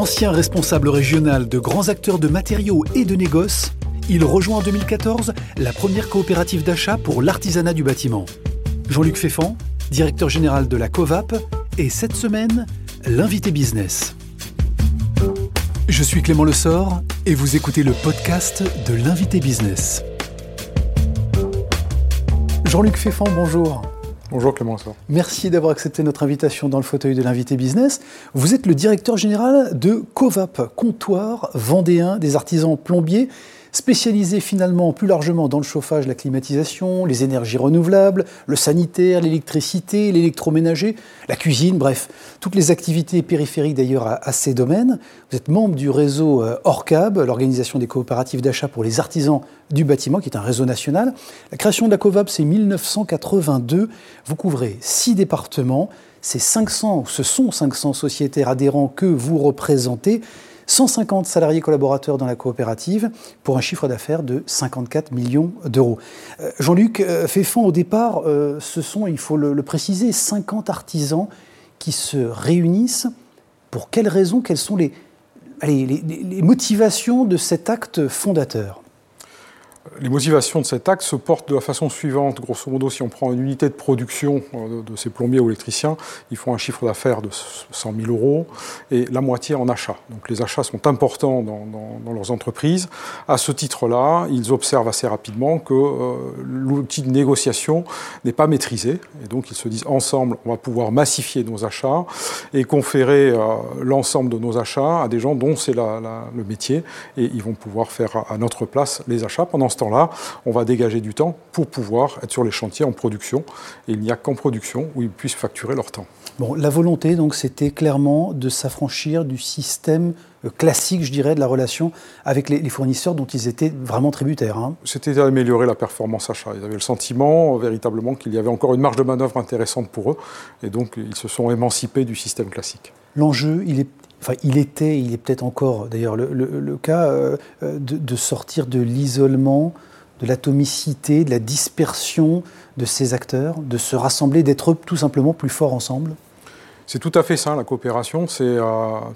Ancien responsable régional de grands acteurs de matériaux et de négoces, il rejoint en 2014 la première coopérative d'achat pour l'artisanat du bâtiment. Jean-Luc Féfan, directeur général de la COVAP, et cette semaine, l'invité business. Je suis Clément Lessort et vous écoutez le podcast de l'invité business. Jean-Luc Féfan, bonjour. Bonjour Clément. Merci d'avoir accepté notre invitation dans le fauteuil de l'invité business. Vous êtes le directeur général de COVAP, comptoir vendéen des artisans plombiers spécialisé finalement plus largement dans le chauffage, la climatisation, les énergies renouvelables, le sanitaire, l'électricité, l'électroménager, la cuisine, bref, toutes les activités périphériques d'ailleurs à, ces domaines. Vous êtes membre du réseau euh, ORCAB, l'organisation des coopératives d'achat pour les artisans du bâtiment, qui est un réseau national. La création de la COVAP, c'est 1982. Vous couvrez six départements. C'est 500, ce sont 500 sociétaires adhérents que vous représentez. 150 salariés collaborateurs dans la coopérative pour un chiffre d'affaires de 54 millions d'euros. Euh, Jean-Luc euh, Féfan, au départ, euh, ce sont, il faut le, préciser, 50 artisans qui se réunissent. Pour quelles raisons? Quelles sont les motivations de cet acte fondateur? Les motivations de cet acte se portent de la façon suivante. Grosso modo, si on prend une unité de production euh, de ces plombiers ou électriciens, ils font un chiffre d'affaires de 100 000 euros et la moitié en achat. Donc les achats sont importants dans, leurs entreprises. À ce titre-là, ils observent assez rapidement que euh, l'outil de négociation n'est pas maîtrisé. Et donc ils se disent ensemble, on va pouvoir massifier nos achats et conférer euh, l'ensemble de nos achats à des gens dont c'est le métier. Et ils vont pouvoir faire à notre place les achats pendant ce temps-là, on va dégager du temps pour pouvoir être sur les chantiers en production. Et il n'y a qu'en production où ils puissent facturer leur temps. Bon, la volonté, donc, c'était clairement de s'affranchir du système euh, classique, je dirais, de la relation avec les, fournisseurs dont ils étaient vraiment tributaires. Hein. C'était d'améliorer la performance achat. Ils avaient le sentiment, euh, véritablement, qu'il y avait encore une marge de manœuvre intéressante pour eux. Et donc, ils se sont émancipés du système classique. L'enjeu, il est enfin il était, il est peut-être encore d'ailleurs le, cas, euh, de, sortir de l'isolement, de l'atomicité, de la dispersion de ces acteurs, de se rassembler, d'être tout simplement plus forts ensemble c'est tout à fait ça, la coopération. C'est euh,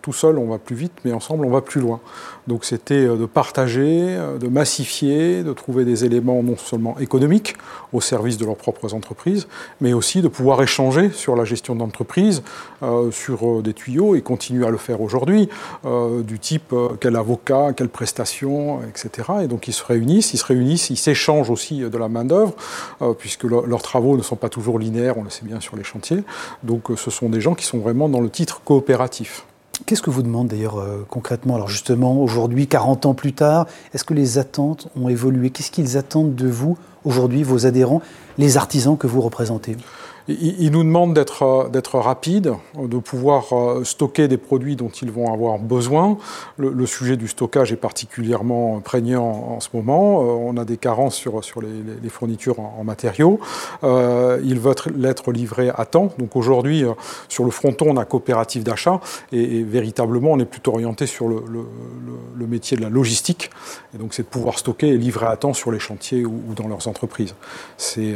tout seul, on va plus vite, mais ensemble, on va plus loin. Donc c'était euh, de partager, euh, de massifier, de trouver des éléments non seulement économiques au service de leurs propres entreprises, mais aussi de pouvoir échanger sur la gestion d'entreprise, sur des tuyaux et continuer à le faire aujourd'hui, du type quel avocat, quelle prestation, etc. Et donc ils se réunissent, ils se réunissent, ils s'échangent aussi de la main-d'œuvre, puisque leurs travaux ne sont pas toujours linéaires, on le sait bien sur les chantiers. Donc ce sont des gens sont vraiment dans le titre coopératif. Qu'est-ce que vous demandez d'ailleurs euh, concrètement? Alors justement, aujourd'hui, 40 ans plus tard, est-ce que les attentes ont évolué? Qu'est-ce qu'ils attendent de vous aujourd'hui, vos adhérents, les artisans que vous représentez? Ils nous demandent d'être euh, rapides, de pouvoir euh, stocker des produits dont ils vont avoir besoin. Le, sujet du stockage est particulièrement prégnant en ce moment. Euh, on a des carences sur, les, fournitures en, matériaux. ils veulent être livrés à temps. Donc aujourd'hui, sur le fronton, on a coopérative d'achat et, véritablement, on est plutôt orienté sur le, métier de la logistique. Et donc, c'est de pouvoir stocker et livrer à temps sur les chantiers ou dans leurs entreprises. C'est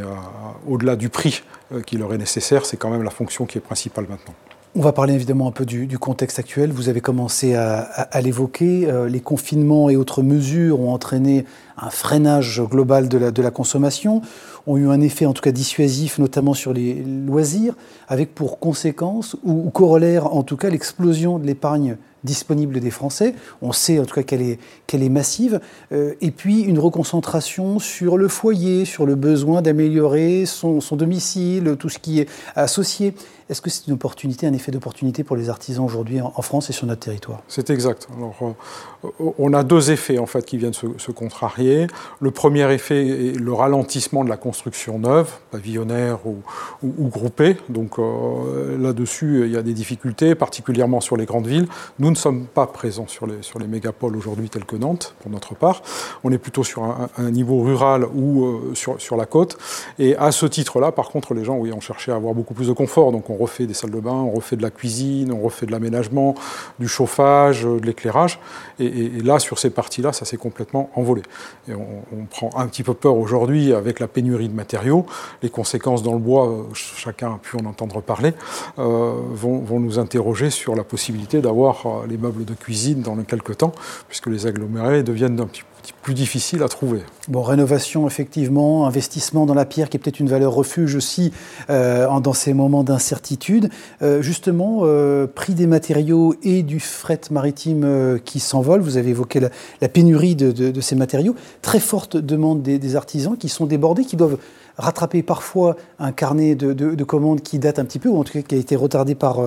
au-delà du prix qui leur est nécessaire, c'est quand même la fonction qui est principale maintenant. On va parler évidemment un peu du, contexte actuel. Vous avez commencé à, l'évoquer. Euh, les confinements et autres mesures ont entraîné un freinage global de la, consommation, ont eu un effet en tout cas dissuasif, notamment sur les loisirs, avec pour conséquence ou, corollaire en tout cas l'explosion de l'épargne disponible des Français. On sait en tout cas qu'elle est, qu'elle est massive. Euh, et puis une reconcentration sur le foyer, sur le besoin d'améliorer son, son domicile, tout ce qui est associé. Est-ce que c'est une opportunité, un effet d'opportunité pour les artisans aujourd'hui en, France et sur notre territoire? C'est exact. Alors, euh, on a deux effets en fait qui viennent se, contrarier. Le premier effet est le ralentissement de la construction neuve, pavillonnaire ou, ou, groupée. Donc euh, là-dessus, il y a des difficultés, particulièrement sur les grandes villes. Ne sommes pas présents sur les, sur les mégapoles aujourd'hui tels que Nantes, pour notre part. On est plutôt sur un, niveau rural ou euh, sur, sur, la côte. Et à ce titre-là, par contre, les gens oui, ont cherché à avoir beaucoup plus de confort. Donc on refait des salles de bain, on refait de la cuisine, on refait de l'aménagement, du chauffage, de l'éclairage. Et, là, sur ces parties-là, ça s'est complètement envolé. Et on, prend un petit peu peur aujourd'hui avec la pénurie de matériaux. Les conséquences dans le bois, euh, chacun a pu en entendre parler, euh, vont, nous interroger sur la possibilité d'avoir les meubles de cuisine dans quelques temps, puisque les agglomérés deviennent un petit plus difficile à trouver. Bon, rénovation, effectivement, investissement dans la pierre qui est peut-être une valeur refuge aussi euh, dans ces moments d'incertitude. Euh, justement, euh, prix des matériaux et du fret maritime qui s'envole, vous avez évoqué la, pénurie de, ces matériaux, très forte demande des, artisans qui sont débordés, qui doivent rattraper parfois un carnet de, commandes qui date un petit peu, ou en tout cas qui a été retardé par,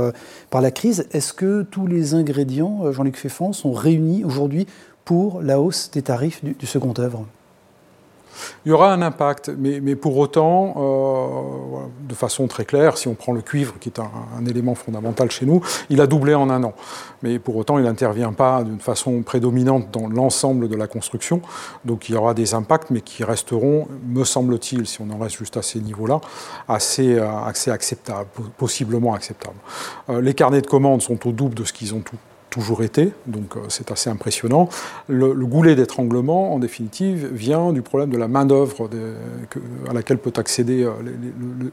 par la crise. Est-ce que tous les ingrédients, Jean-Luc Féfan, sont réunis aujourd'hui pour la hausse des tarifs du, second œuvre? Il y aura un impact, mais, pour autant, euh, de façon très claire, si on prend le cuivre, qui est un, élément fondamental chez nous, il a doublé en un an. Mais pour autant, il n'intervient pas d'une façon prédominante dans l'ensemble de la construction. Donc il y aura des impacts, mais qui resteront, me semble-t-il, si on en reste juste à ces niveaux-là, assez, euh, acceptables, possiblement acceptables. Euh, les carnets de commandes sont au double de ce qu'ils ont tout toujours été, donc euh, c'est assez impressionnant. Le, goulet d'étranglement, en définitive, vient du problème de la main-d'œuvre à laquelle peut accéder euh,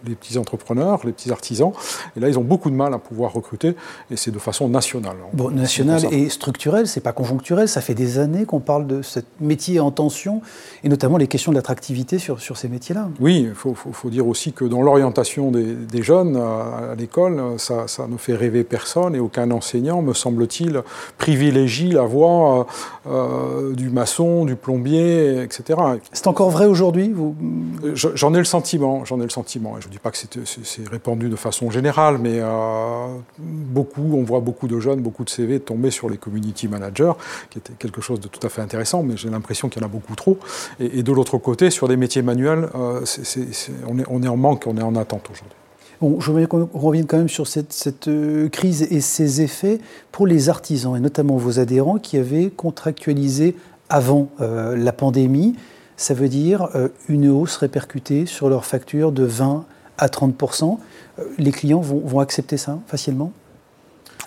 les, petits entrepreneurs, les petits artisans. Et là, ils ont beaucoup de mal à pouvoir recruter, et c'est de façon nationale. Bon, nationale et structurelle, c'est pas conjoncturel. Ça fait des années qu'on parle de ce métier en tension, et notamment les questions de l'attractivité sur, sur ces métiers-là. Oui, il faut, faut, dire aussi que dans l'orientation des, des, jeunes à, l'école, ça, ça ne fait rêver personne, et aucun enseignant, me semble-t-il, privilégie la voie euh, euh, du maçon, du plombier, etc. C'est encore vrai aujourd'hui vous... J'en ai le sentiment, j'en ai le sentiment. je ne dis pas que c'est répandu de façon générale, mais euh, beaucoup, on voit beaucoup de jeunes, beaucoup de CV tomber sur les community managers, qui était quelque chose de tout à fait intéressant, mais j'ai l'impression qu'il y en a beaucoup trop. Et, de l'autre côté, sur des métiers manuels, on, est, on est en manque, on est en attente aujourd'hui. Bon, je voudrais qu'on revienne quand même sur cette, euh, crise et ses effets pour les artisans, et notamment vos adhérents qui avaient contractualisé avant euh, la pandémie. Ça veut dire euh, une hausse répercutée sur leurs factures de 20 à 30% Les clients vont, accepter ça facilement?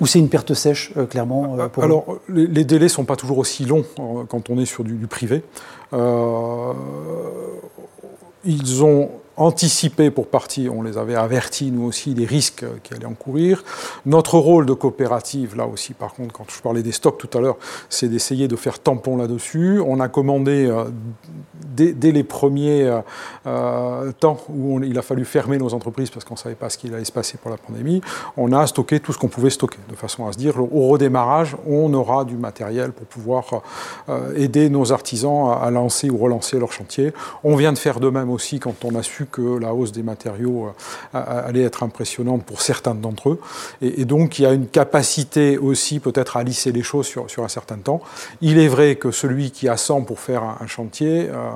Ou c'est une perte sèche, clairement Alors, les, délais ne sont pas toujours aussi longs quand on est sur du, du privé. ils ont anticipé pour partie, on les avait avertis, nous aussi, des risques qui allaient encourir. Notre rôle de coopérative, là aussi, par contre, quand je parlais des stocks tout à l'heure, c'est d'essayer de faire tampon là-dessus. On a commandé euh, dès, les premiers euh, euh, temps où il a fallu fermer nos entreprises parce qu'on ne savait pas ce qu'il allait se passer pour la pandémie, on a stocké tout ce qu'on pouvait stocker, de façon à se dire, au redémarrage, on aura du matériel pour pouvoir aider nos artisans à, lancer ou relancer leur chantier. On vient de faire de même aussi quand on a su que la hausse des matériaux euh, allait être impressionnante pour certains d'entre eux. Et, donc, il y a une capacité aussi peut-être à lisser les choses sur, un certain temps. Il est vrai que celui qui a 100 pour faire un, chantier, euh,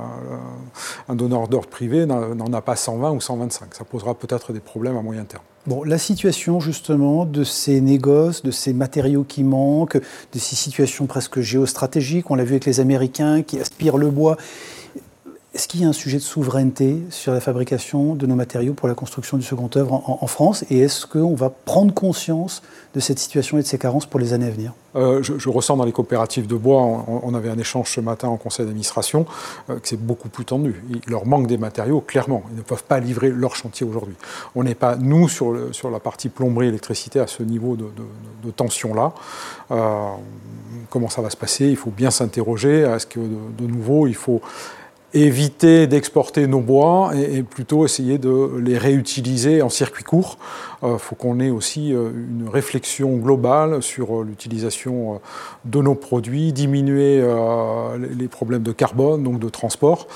un donneur d'ordre privé n'en a pas 120 ou 125. Ça posera peut-être des problèmes à moyen terme. Bon, la situation justement de ces négoces, de ces matériaux qui manquent, de ces situations presque géostratégiques, on l'a vu avec les Américains qui aspirent le bois est-ce qu'il y a un sujet de souveraineté sur la fabrication de nos matériaux pour la construction du second œuvre en, France Et est-ce qu'on va prendre conscience de cette situation et de ces carences pour les années à venir? Euh, je, ressens dans les coopératives de bois, on, avait un échange ce matin en conseil d'administration, euh, que c'est beaucoup plus tendu. Il leur manque des matériaux, clairement. Ils ne peuvent pas livrer leur chantier aujourd'hui. On n'est pas, nous, sur, sur la partie plomberie, électricité, à ce niveau de, tension-là. Euh, comment ça va se passer? Il faut bien s'interroger. Est-ce que de nouveau, il faut éviter d'exporter nos bois et, plutôt essayer de les réutiliser en circuit court. Il euh, faut qu'on ait aussi euh, une réflexion globale sur euh, l'utilisation de nos produits, diminuer les problèmes de carbone, donc de transport.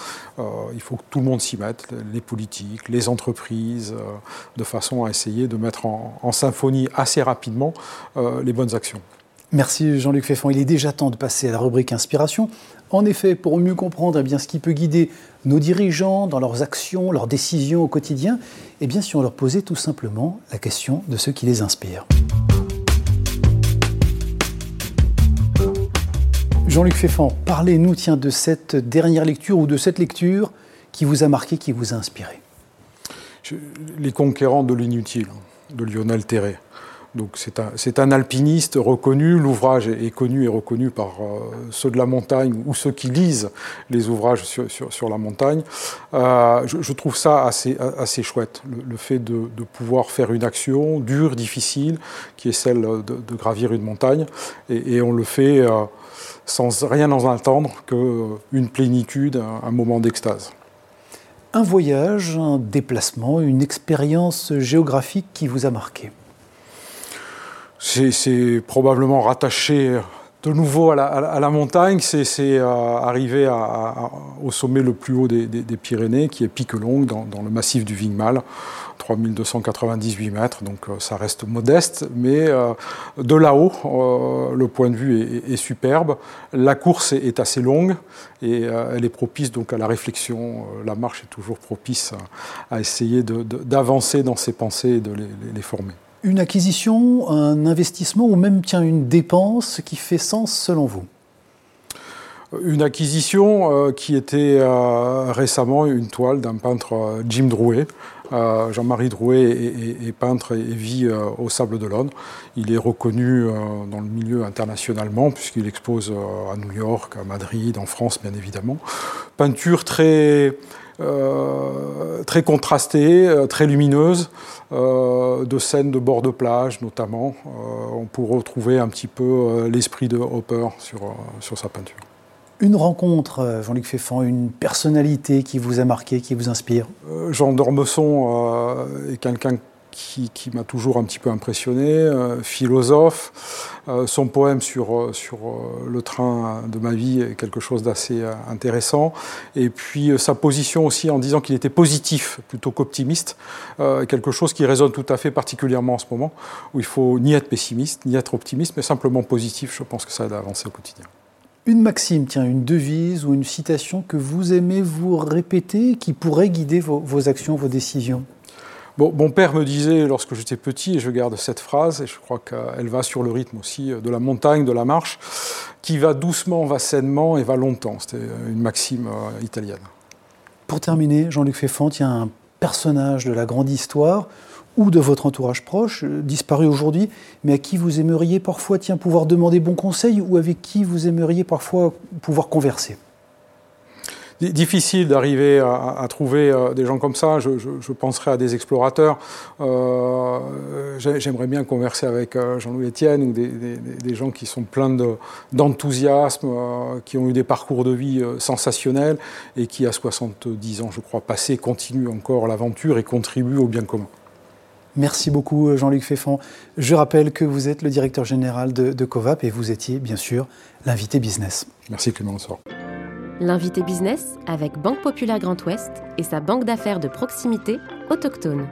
il faut que tout le monde s'y mette, les politiques, les entreprises, de façon à essayer de mettre en symphonie assez rapidement les bonnes actions. Merci Jean-Luc Féfon. Il est déjà temps de passer à la rubrique Inspiration. En effet, pour mieux comprendre eh bien, ce qui peut guider nos dirigeants dans leurs actions, leurs décisions au quotidien, eh bien, si on leur posait tout simplement la question de ce qui les inspire. Jean-Luc Féfan, parlez-nous tiens, de cette dernière lecture ou de cette lecture qui vous a marqué, qui vous a inspiré. Les conquérants de l'inutile, de Lionel Terré. Donc c'est un, alpiniste reconnu, l'ouvrage est, connu et reconnu par euh, ceux de la montagne ou ceux qui lisent les ouvrages sur, la montagne. Euh, je, trouve ça assez, chouette, le, fait de, pouvoir faire une action dure, difficile, qui est celle de, gravir une montagne, et, on le fait euh, sans rien en attendre qu'une plénitude, un moment d'extase. Un voyage, un déplacement, une expérience géographique qui vous a marqué c'est probablement rattaché de nouveau à la, montagne, c'est euh, au sommet le plus haut des, Pyrénées, qui est Piquelongue, dans, dans, le massif du Vigmal, 3298 mètres, donc euh, ça reste modeste, mais euh, de là-haut, le point de vue est, superbe. La course est, assez longue et elle est propice donc à la réflexion. la marche est toujours propice à, essayer d'avancer dans ses pensées et de les former une acquisition, un investissement ou même tiens, une dépense qui fait sens selon vous? Une acquisition euh, qui était euh, récemment une toile d'un peintre euh, Jim Drouet. Jean-Marie Drouet est, peintre et, vit au Sable de d'Olonne. Il est reconnu dans le milieu internationalement puisqu'il expose à New York, à Madrid, en France bien évidemment. Peinture très euh, contrastée, euh, très lumineuse, euh, de scènes de bord de plage notamment. on pourrait retrouver un petit peu l'esprit de Hopper sur sa peinture. Une rencontre, Jean-Luc Féfan, une personnalité qui vous a marqué, qui vous inspire? Jean d'Ormesson est quelqu'un qui, m'a toujours un petit peu impressionné, euh, philosophe. Euh, son poème sur, euh, sur le train de ma vie est quelque chose d'assez intéressant. Et puis sa position aussi en disant qu'il était positif plutôt qu'optimiste, quelque chose qui résonne tout à fait particulièrement en ce moment, où il faut ni être pessimiste, ni être optimiste, mais simplement positif. Je pense que ça aide à avancer au quotidien. Une maxime, tiens, une devise ou une citation que vous aimez vous répéter, qui pourrait guider vos actions, vos décisions? Mon père me disait lorsque j'étais petit, et je garde cette phrase, et je crois qu'elle va sur le rythme aussi de la montagne, de la marche, qui va doucement, va sainement et va longtemps. C'était une maxime euh, italienne. Pour terminer, Jean-Luc Féfant, il y a un personnage de la grande histoire ou de votre entourage proche, euh, disparu aujourd'hui, mais à qui vous aimeriez parfois tiens, pouvoir demander bon conseil ou avec qui vous aimeriez parfois pouvoir converser? Difficile d'arriver à, trouver euh, des gens comme ça. Je, penserais à des explorateurs. Euh, j'aimerais bien converser avec Jean-Louis Etienne ou des, gens qui sont pleins d'enthousiasme, qui ont eu des parcours de vie sensationnels et qui, à 70 ans, je crois, passés, continuent encore l'aventure et contribuent au bien commun. Merci beaucoup Jean-Luc Féfan. Je rappelle que vous êtes le directeur général de, de Covap et vous étiez bien sûr l'invité business. Merci Clément Sort. L'invité business avec Banque Populaire Grand Ouest et sa banque d'affaires de proximité autochtone.